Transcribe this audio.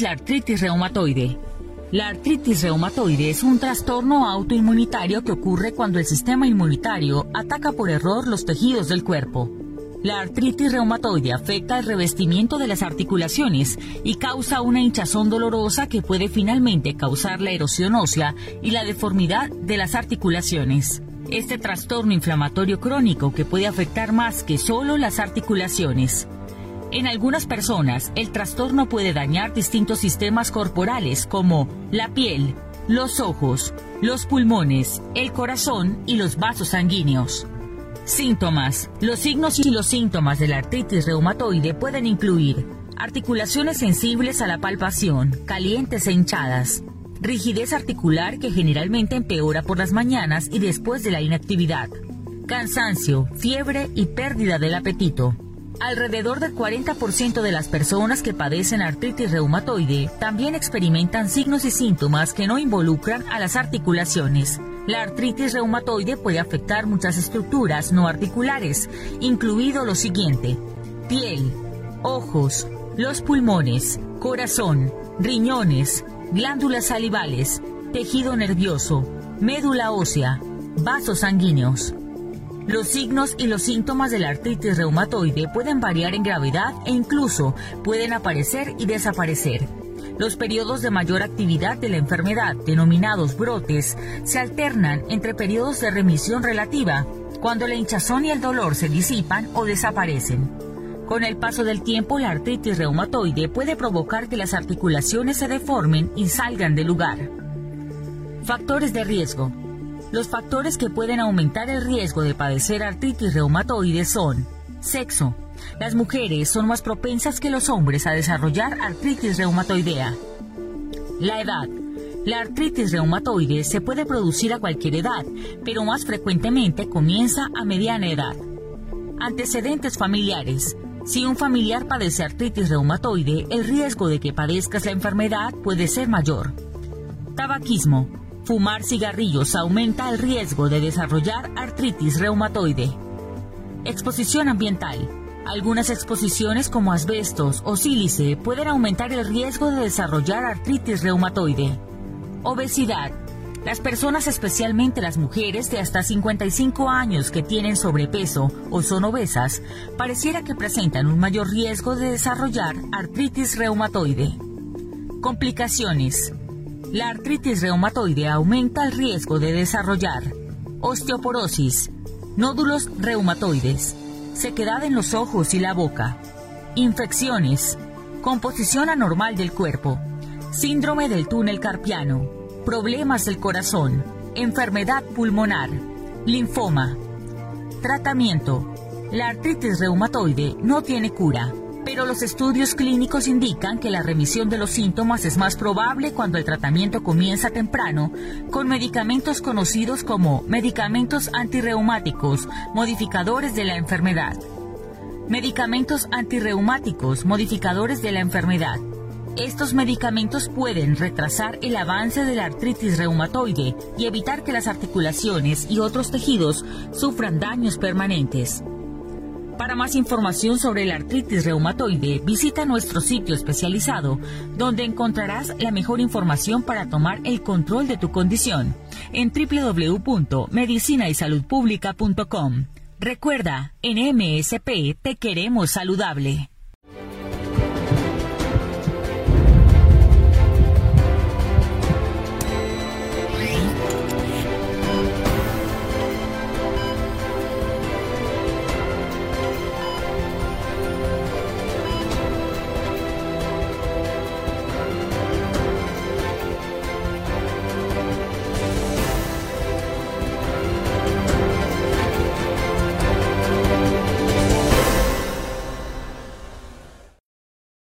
La artritis reumatoide? La artritis reumatoide es un trastorno autoinmunitario que ocurre cuando el sistema inmunitario ataca por error los tejidos del cuerpo. La artritis reumatoide afecta el revestimiento de las articulaciones y causa una hinchazón dolorosa que puede finalmente causar la erosión ósea y la deformidad de las articulaciones. Este trastorno inflamatorio crónico que puede afectar más que solo las articulaciones. En algunas personas, el trastorno puede dañar distintos sistemas corporales como la piel, los ojos, los pulmones, el corazón y los vasos sanguíneos. Síntomas. Los signos y los síntomas de la artritis reumatoide pueden incluir articulaciones sensibles a la palpación, calientes e hinchadas, rigidez articular que generalmente empeora por las mañanas y después de la inactividad, cansancio, fiebre y pérdida del apetito. Alrededor del 40% de las personas que padecen artritis reumatoide también experimentan signos y síntomas que no involucran a las articulaciones. La artritis reumatoide puede afectar muchas estructuras no articulares, incluido lo siguiente: piel, ojos, los pulmones, corazón, riñones, glándulas salivales, tejido nervioso, médula ósea, vasos sanguíneos. Los signos y los síntomas de la artritis reumatoide pueden variar en gravedad e incluso pueden aparecer y desaparecer. Los periodos de mayor actividad de la enfermedad, denominados brotes, se alternan entre periodos de remisión relativa, cuando la hinchazón y el dolor se disipan o desaparecen. Con el paso del tiempo, la artritis reumatoide puede provocar que las articulaciones se deformen y salgan del lugar. Factores de riesgo. Los factores que pueden aumentar el riesgo de padecer artritis reumatoide son sexo. Las mujeres son más propensas que los hombres a desarrollar artritis reumatoidea. La edad. La artritis reumatoide se puede producir a cualquier edad, pero más frecuentemente comienza a mediana edad. Antecedentes familiares. Si un familiar padece artritis reumatoide, el riesgo de que padezcas la enfermedad puede ser mayor. Tabaquismo. Fumar cigarrillos aumenta el riesgo de desarrollar artritis reumatoide. Exposición ambiental. Algunas exposiciones como asbestos o sílice pueden aumentar el riesgo de desarrollar artritis reumatoide. Obesidad. Las personas, especialmente las mujeres de hasta 55 años que tienen sobrepeso o son obesas, pareciera que presentan un mayor riesgo de desarrollar artritis reumatoide. Complicaciones. La artritis reumatoide aumenta el riesgo de desarrollar osteoporosis, nódulos reumatoides, sequedad en los ojos y la boca, infecciones, composición anormal del cuerpo, síndrome del túnel carpiano, problemas del corazón, enfermedad pulmonar, linfoma. Tratamiento. La artritis reumatoide no tiene cura pero los estudios clínicos indican que la remisión de los síntomas es más probable cuando el tratamiento comienza temprano con medicamentos conocidos como medicamentos antirreumáticos, modificadores de la enfermedad. Medicamentos antirreumáticos, modificadores de la enfermedad. Estos medicamentos pueden retrasar el avance de la artritis reumatoide y evitar que las articulaciones y otros tejidos sufran daños permanentes. Para más información sobre la artritis reumatoide, visita nuestro sitio especializado, donde encontrarás la mejor información para tomar el control de tu condición en www.medicinaysaludpublica.com. Recuerda, en MSP te queremos saludable.